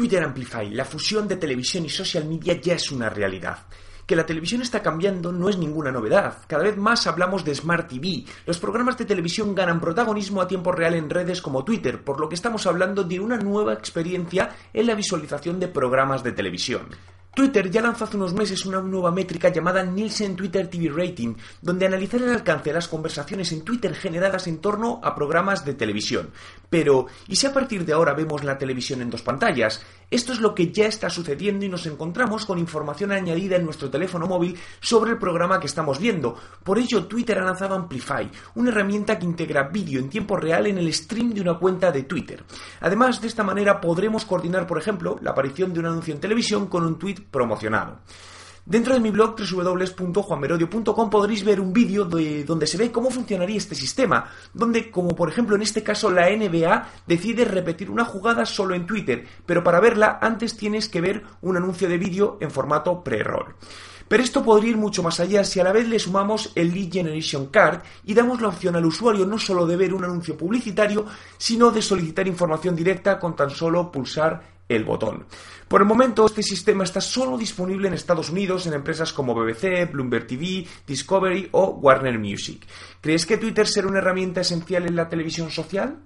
Twitter Amplify, la fusión de televisión y social media ya es una realidad. Que la televisión está cambiando no es ninguna novedad. Cada vez más hablamos de Smart TV. Los programas de televisión ganan protagonismo a tiempo real en redes como Twitter, por lo que estamos hablando de una nueva experiencia en la visualización de programas de televisión. Twitter ya lanzó hace unos meses una nueva métrica llamada Nielsen Twitter TV Rating, donde analizar el alcance de las conversaciones en Twitter generadas en torno a programas de televisión. Pero, ¿y si a partir de ahora vemos la televisión en dos pantallas? Esto es lo que ya está sucediendo y nos encontramos con información añadida en nuestro teléfono móvil sobre el programa que estamos viendo. Por ello, Twitter ha lanzado Amplify, una herramienta que integra vídeo en tiempo real en el stream de una cuenta de Twitter. Además, de esta manera podremos coordinar, por ejemplo, la aparición de un anuncio en televisión con un tweet promocionado. Dentro de mi blog www.juanmerodio.com podréis ver un vídeo donde se ve cómo funcionaría este sistema, donde, como por ejemplo en este caso la NBA decide repetir una jugada solo en Twitter, pero para verla antes tienes que ver un anuncio de vídeo en formato pre-roll. Pero esto podría ir mucho más allá si a la vez le sumamos el Lead Generation Card y damos la opción al usuario no solo de ver un anuncio publicitario, sino de solicitar información directa con tan solo pulsar el botón. Por el momento, este sistema está solo disponible en Estados Unidos en empresas como BBC, Bloomberg TV, Discovery o Warner Music. ¿Crees que Twitter será una herramienta esencial en la televisión social?